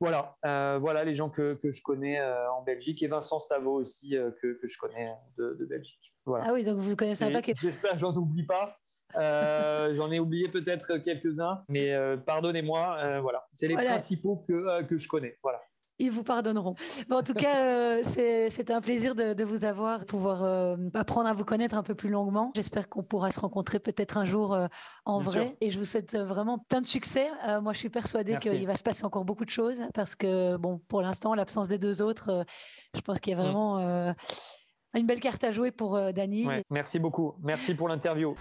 [SPEAKER 2] voilà, euh, voilà les gens que, que je connais euh, en Belgique et Vincent Stavo aussi euh, que, que, je connais de, de, Belgique. Voilà.
[SPEAKER 1] Ah oui, donc vous connaissez un paquet.
[SPEAKER 2] J'espère que j'en oublie pas. j'en ai oublié peut-être quelques-uns, mais pardonnez-moi. voilà, c'est les principaux que, que je connais. Voilà
[SPEAKER 1] ils vous pardonneront. en tout cas, euh, c'était un plaisir de, vous avoir, pouvoir euh, apprendre à vous connaître un peu plus longuement. J'espère qu'on pourra se rencontrer peut-être un jour euh, en vrai. Et je vous souhaite vraiment plein de succès. moi, je suis persuadée qu'il va se passer encore beaucoup de choses parce que, bon, pour l'instant, l'absence des deux autres, je pense qu'il y a mm. vraiment une belle carte à jouer pour Dany.
[SPEAKER 2] merci beaucoup. Merci pour l'interview.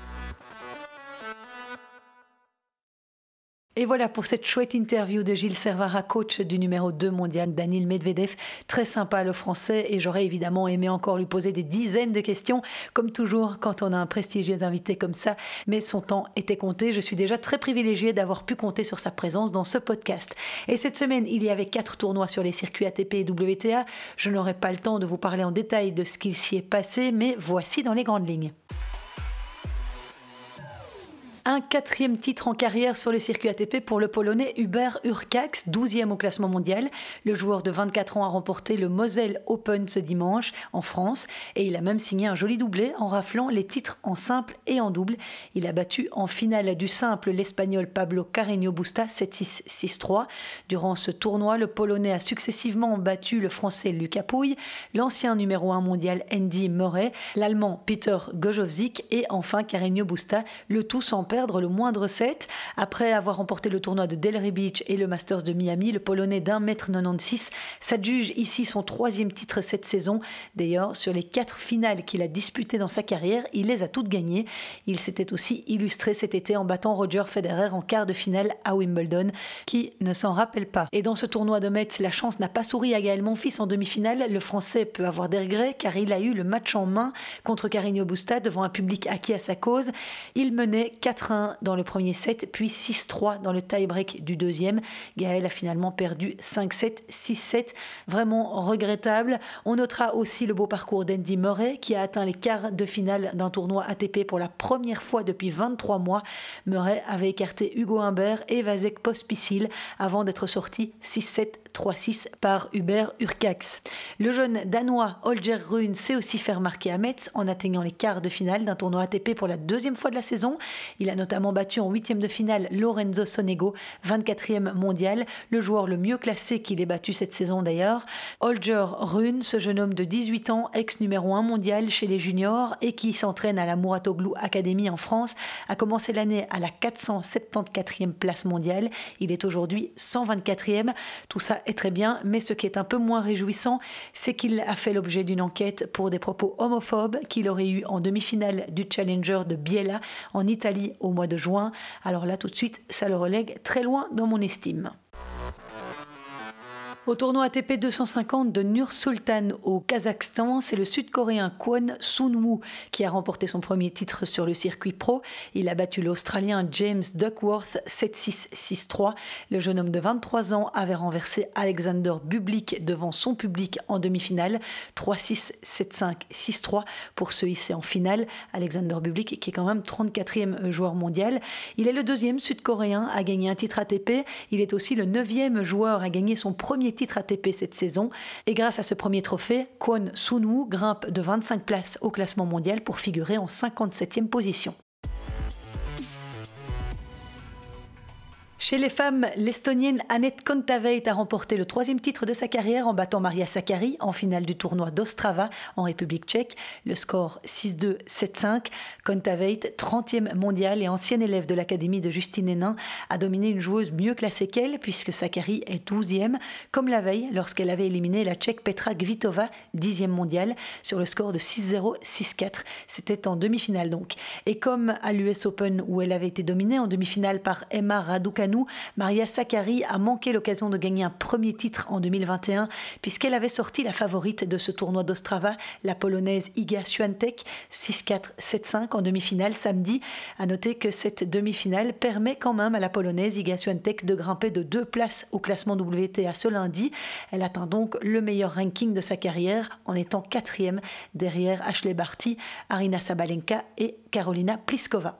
[SPEAKER 1] Et voilà pour cette chouette interview de Gilles Servara, coach du numéro 2 mondial Daniel Medvedev. Très sympa le français et j'aurais évidemment aimé encore lui poser des dizaines de questions, comme toujours quand on a un prestigieux invité comme ça. Mais son temps était compté. Je suis déjà très privilégiée d'avoir pu compter sur sa présence dans ce podcast. Et cette semaine, il y avait quatre tournois sur les circuits ATP et WTA. Je n'aurai pas le temps de vous parler en détail de ce qu'il s'y est passé, mais voici dans les grandes lignes. Un quatrième titre en carrière sur le circuit ATP pour le Polonais Hubert Urcax, 12e au classement mondial. Le joueur de 24 ans a remporté le Moselle Open ce dimanche en France et il a même signé un joli doublé en raflant les titres en simple et en double. Il a battu en finale du simple l'Espagnol Pablo Carreño Busta 7-6, 6-3. Durant ce tournoi, le Polonais a successivement battu le Français Lucas Pouille, l'ancien numéro 1 mondial Andy Murray, l'Allemand Peter Gojowczyk et enfin Carreño Busta, le tout sans perdre le moindre set. Après avoir remporté le tournoi de Delray Beach et le Masters de Miami, le Polonais d'un mètre 96 s'adjuge ici son troisième titre cette saison. D'ailleurs, sur les quatre finales qu'il a disputées dans sa carrière, il les a toutes gagnées. Il s'était aussi illustré cet été en battant Roger Federer en quart de finale à Wimbledon. Qui ne s'en rappelle pas Et dans ce tournoi de Metz, la chance n'a pas souri à Gaël Monfils en demi-finale. Le Français peut avoir des regrets car il a eu le match en main contre Carreño Busta devant un public acquis à sa cause. Il menait 4-1 dans le premier set, puis 6-3 dans le tie-break du deuxième. Gaël a finalement perdu 5-7, 6-7. Vraiment regrettable. On notera aussi le beau parcours d'Andy Murray qui a atteint les quarts de finale d'un tournoi ATP pour la première fois depuis 23 mois. Murray avait écarté Hugo Humbert et Vasek Pospisil avant d'être sorti 6-7, 3-6 par Hubert Urcax. Le jeune danois Holger Rune sait aussi faire marquer à Metz en atteignant les quarts de finale d'un tournoi ATP pour la deuxième fois de la saison. Il a notamment battu en huitième de finale Lorenzo Sonego, 24e mondial, le joueur le mieux classé qu'il ait battu cette saison d'ailleurs. Holger Rune, ce jeune homme de 18 ans, ex numéro 1 mondial chez les juniors et qui s'entraîne à la Muratoglu Academy en France, a commencé l'année à la 474e place mondiale. Il est aujourd'hui 124e. Tout ça est très bien, mais ce qui est un peu moins réjouissant, c'est qu'il a fait l'objet d'une enquête pour des propos homophobes qu'il aurait eu en demi-finale du Challenger de Biella en Italie au mois de juin. Alors là, tout de suite, ça le relègue très loin dans mon estime. Au tournoi ATP 250 de Nur-Sultan au Kazakhstan, c'est le Sud-Coréen Kwon Soon-woo qui a remporté son premier titre sur le circuit pro. Il a battu l'Australien James Duckworth 7-6, 6-3. Le jeune homme de 23 ans avait renversé Alexander Bublik devant son public en demi-finale 3-6, 7-5, 6-3 pour se hisser en finale. Alexander Bublik qui est quand même 34e joueur mondial. Il est le deuxième Sud-Coréen à gagner un titre ATP. Il est aussi le neuvième joueur à gagner son premier titre ATP cette saison. Et grâce à ce premier trophée, Kwon Soon-woo grimpe de 25 places au classement mondial pour figurer en 57e position. Chez les femmes, l'Estonienne Annette Kontaveit a remporté le troisième titre de sa carrière en battant Maria Sakkari en finale du tournoi d'Ostrava en République tchèque. Le score 6-2, 7-5. Kontaveit, 30e mondiale et ancienne élève de l'académie de Justine Hénin, a dominé une joueuse mieux classée qu'elle puisque Sakkari est 12e, comme la veille lorsqu'elle avait éliminé la tchèque Petra Kvitova, 10e mondiale, sur le score de 6-0, 6-4. C'était en demi-finale donc. Et comme à l'US Open où elle avait été dominée en demi-finale par Emma Raducanu, Maria Sakkari a manqué l'occasion de gagner un premier titre en 2021 puisqu'elle avait sorti la favorite de ce tournoi d'Ostrava, la polonaise Iga Swiatek 6-4, 7-5 en demi-finale samedi. À noter que cette demi-finale permet quand même à la polonaise Iga Swiatek de grimper de deux places au classement WTA ce lundi. Elle atteint donc le meilleur ranking de sa carrière en étant quatrième derrière Ashley Barty, Arina Sabalenka et Carolina Pliskova.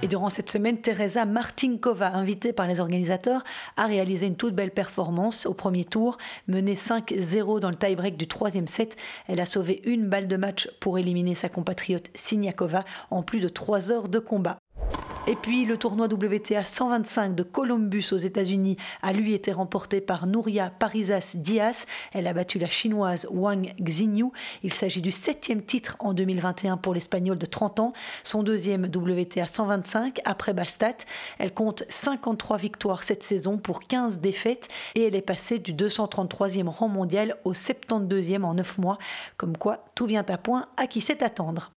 [SPEAKER 1] Et durant cette semaine, Teresa Martinkova, invitée par les organisateurs, a réalisé une toute belle performance au premier tour. Menée 5-0 dans le tie-break du troisième set, elle a sauvé une balle de match pour éliminer sa compatriote Siniakova en plus de 3 heures de combat. Et puis le tournoi WTA 125 de Columbus aux États-Unis a lui été remporté par Nouria Parisas Diaz. Elle a battu la chinoise Wang Xinyu. Il s'agit du septième titre en 2021 pour l'Espagnol de 30 ans, son deuxième WTA 125 après Bastat. Elle compte 53 victoires cette saison pour 15 défaites et elle est passée du 233e rang mondial au 72e en 9 mois. Comme quoi, tout vient à point à qui sait attendre.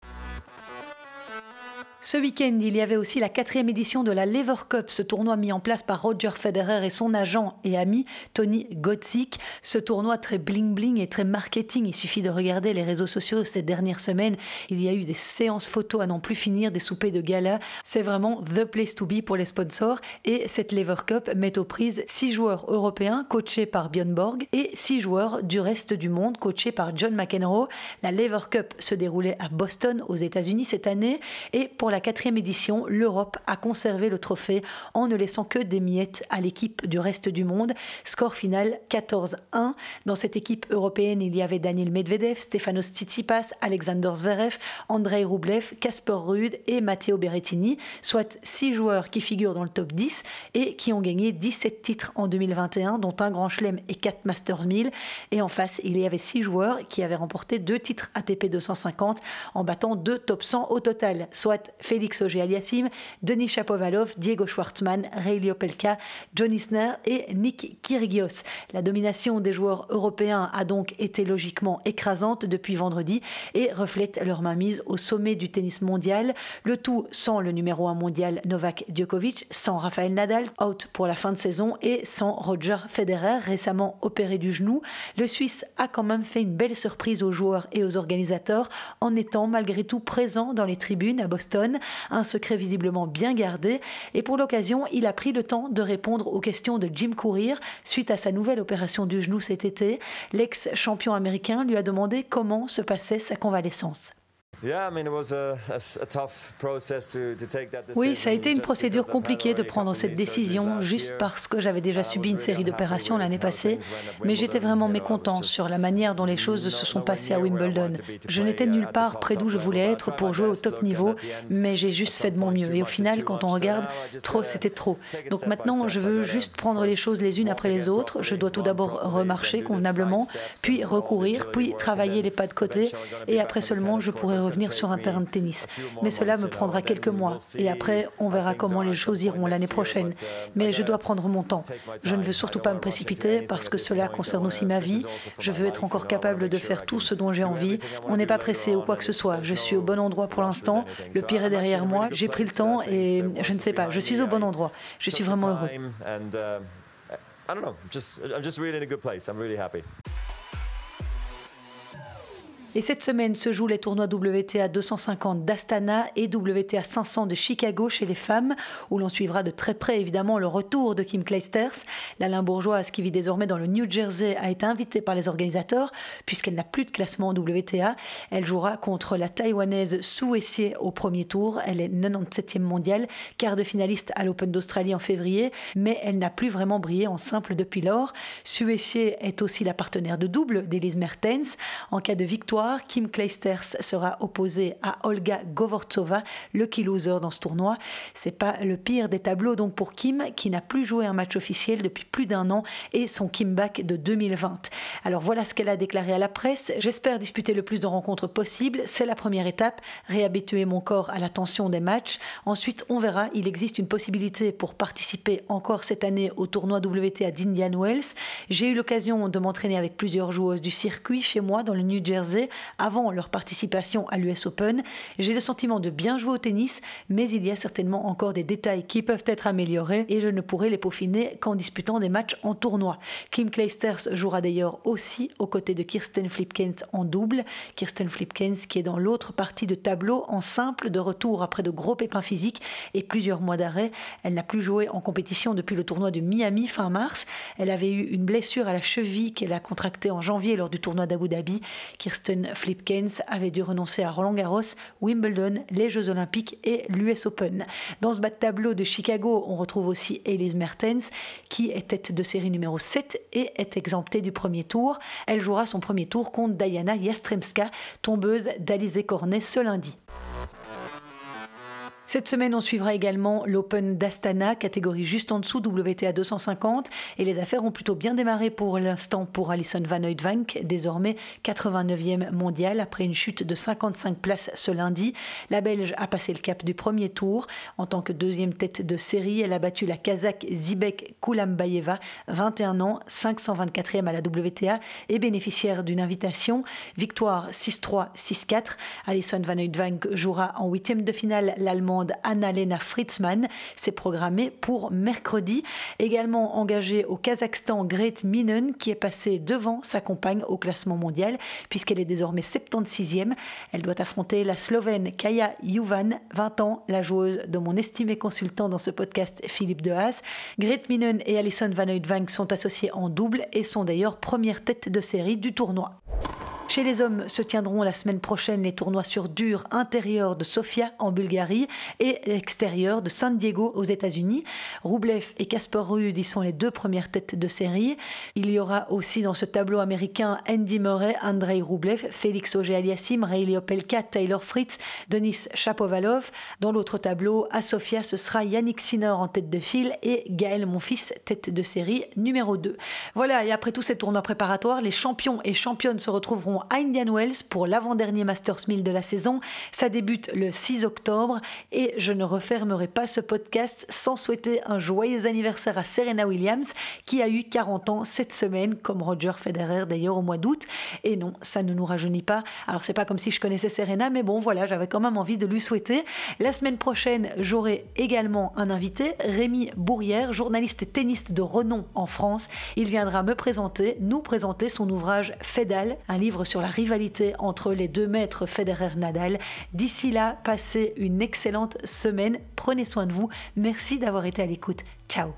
[SPEAKER 1] Ce week-end, il y avait aussi la quatrième édition de la Lever Cup, ce tournoi mis en place par Roger Federer et son agent et ami Tony Godzik. Ce tournoi très bling-bling et très marketing. Il suffit de regarder les réseaux sociaux ces dernières semaines. Il y a eu des séances photos à n'en plus finir, des soupers de gala. C'est vraiment the place to be pour les sponsors. Et cette Lever Cup met aux prises six joueurs européens coachés par Björn Borg et six joueurs du reste du monde coachés par John McEnroe. La Lever Cup se déroulait à Boston aux États-Unis cette année et pour la la quatrième édition, l'Europe a conservé le trophée en ne laissant que des miettes à l'équipe du reste du monde. Score final 14-1. Dans cette équipe européenne, il y avait Daniel Medvedev, Stefanos Tsitsipas, Alexander Zverev, Andrei Rublev, Casper Ruud et Matteo Berrettini, soit six joueurs qui figurent dans le top 10 et qui ont gagné 17 titres en 2021, dont un Grand Chelem et 4 Masters 1000. Et en face, il y avait six joueurs qui avaient remporté deux titres ATP 250 en battant deux top 100 au total, soit Félix Auger-Aliassime, Denis Chapovalov, Diego Schwartzmann, Ray Liopelka, John Isner et Nick Kyrgios. La domination des joueurs européens a donc été logiquement écrasante depuis vendredi et reflète leur mainmise au sommet du tennis mondial, le tout sans le numéro 1 mondial Novak Djokovic, sans Rafael Nadal, out pour la fin de saison, et sans Roger Federer, récemment opéré du genou. Le Suisse a quand même fait une belle surprise aux joueurs et aux organisateurs en étant malgré tout présent dans les tribunes à Boston, un secret visiblement bien gardé, et pour l'occasion, il a pris le temps de répondre aux questions de Jim Courier suite à sa nouvelle opération du genou cet été. L'ex-champion américain lui a demandé comment se passait sa convalescence.
[SPEAKER 3] Oui, ça a été une procédure compliquée de prendre cette décision juste parce que j'avais déjà subi une série d'opérations l'année passée, mais j'étais vraiment mécontent sur la manière dont les choses se sont passées à Wimbledon. Je n'étais nulle part près d'où je voulais être pour jouer au top niveau, mais j'ai juste fait de mon mieux. Et au final, quand on regarde, trop, c'était trop. Donc maintenant, je veux juste prendre les choses les unes après les autres. Je dois tout d'abord remarcher convenablement, puis recourir, puis travailler les pas de côté, et après seulement, je pourrai revenir sur un terrain de tennis. Mais cela me prendra quelques mois et après, on verra comment les choses iront l'année prochaine. Mais je dois prendre mon temps. Je ne veux surtout pas me précipiter parce que cela concerne aussi ma vie. Je veux être encore capable de faire tout ce dont j'ai envie. On n'est pas pressé ou quoi que ce soit. Je suis au bon endroit pour l'instant. Le pire est derrière moi. J'ai pris le temps et je ne sais pas. Je suis au bon endroit. Je suis vraiment heureux.
[SPEAKER 1] Et cette semaine se jouent les tournois WTA 250 d'Astana et WTA 500 de Chicago chez les femmes, où l'on suivra de très près évidemment le retour de Kim Clijsters. La limbourgeoise qui vit désormais dans le New Jersey a été invitée par les organisateurs puisqu'elle n'a plus de classement WTA. Elle jouera contre la taïwanaise Su Essier au premier tour. Elle est 97e mondiale, quart de finaliste à l'Open d'Australie en février, mais elle n'a plus vraiment brillé en simple depuis lors. Su Essier est aussi la partenaire de double d'Elise Mertens. En cas de victoire, Kim Kleisters sera opposé à Olga Govortsova, lucky loser dans ce tournoi. C'est pas le pire des tableaux donc pour Kim, qui n'a plus joué un match officiel depuis plus d'un an et son Back de 2020. Alors voilà ce qu'elle a déclaré à la presse. J'espère disputer le plus de rencontres possible. C'est la première étape, réhabituer mon corps à la tension des matchs. Ensuite, on verra. Il existe une possibilité pour participer encore cette année au tournoi WTA d'Indian Wells. J'ai eu l'occasion de m'entraîner avec plusieurs joueuses du circuit chez moi dans le New Jersey avant leur participation à l'US Open. J'ai le sentiment de bien jouer au tennis, mais il y a certainement encore des détails qui peuvent être améliorés et je ne pourrai les peaufiner qu'en disputant des matchs en tournoi. Kim Clijsters jouera d'ailleurs aussi aux côtés de Kirsten Flipkens en double. Kirsten Flipkens qui est dans l'autre partie de tableau en simple de retour après de gros pépins physiques et plusieurs mois d'arrêt. Elle n'a plus joué en compétition depuis le tournoi de Miami fin mars. Elle avait eu une blessure à la cheville qu'elle a contractée en janvier lors du tournoi d'Abu Dhabi. Kirsten Flipkens avait dû renoncer à Roland Garros, Wimbledon, les Jeux Olympiques et l'US Open. Dans ce bas de tableau de Chicago, on retrouve aussi Elise Mertens, qui est tête de série numéro 7 et est exemptée du premier tour. Elle jouera son premier tour contre Diana Jastremska, tombeuse d'Alizé Cornet ce lundi. Cette semaine, on suivra également l'Open d'Astana, catégorie juste en dessous WTA 250. Et les affaires ont plutôt bien démarré pour l'instant pour Alison Van Oudvank, désormais 89e mondiale après une chute de 55 places ce lundi. La Belge a passé le cap du premier tour. En tant que deuxième tête de série, elle a battu la Kazakh Zibek Koulambayeva, 21 ans, 524e à la WTA et bénéficiaire d'une invitation. Victoire 6-3, 6-4. Alison Van Oudvank jouera en huitième de finale l'Allemand Anna-Lena Fritzmann. C'est programmé pour mercredi. Également engagée au Kazakhstan, Grete Minen, qui est passée devant sa compagne au classement mondial, puisqu'elle est désormais 76e. Elle doit affronter la Slovène Kaya Juvan, 20 ans, la joueuse de mon estimé consultant dans ce podcast, Philippe Dehaas. Grete Minen et Alison Van Oudvank sont associées en double et sont d'ailleurs première tête de série du tournoi. Chez les hommes se tiendront la semaine prochaine les tournois sur dur intérieur de Sofia en Bulgarie et extérieur de San Diego aux États-Unis. Roublev et Casper Ruud y sont les deux premières têtes de série. Il y aura aussi dans ce tableau américain Andy Murray, Andrei Roublev, Félix Auger-Aliassime, Ray Opelka, Taylor Fritz, Denis Shapovalov. Dans l'autre tableau, à Sofia, ce sera Yannick Sinner en tête de file et Gaël Monfils, tête de série numéro 2. Voilà, et après tous ces tournois préparatoires, les champions et championnes se retrouveront à Indian Wells pour l'avant-dernier Masters 1000 de la saison. Ça débute le 6 octobre je ne refermerai pas ce podcast sans souhaiter un joyeux anniversaire à Serena Williams qui a eu 40 ans cette semaine, comme Roger Federer d'ailleurs au mois d'août. Et non, ça ne nous rajeunit pas. Alors c'est pas comme si je connaissais Serena, mais bon voilà, j'avais quand même envie de lui souhaiter. La semaine prochaine, j'aurai également un invité, Rémi Bourrière, journaliste et tenniste de renom en France. Il viendra me présenter, nous présenter son ouvrage Fedal, un livre sur la rivalité entre les deux maîtres Federer-Nadal. D'ici là, passez une semaine. Prenez soin de vous. Merci d'avoir été à l'écoute. Ciao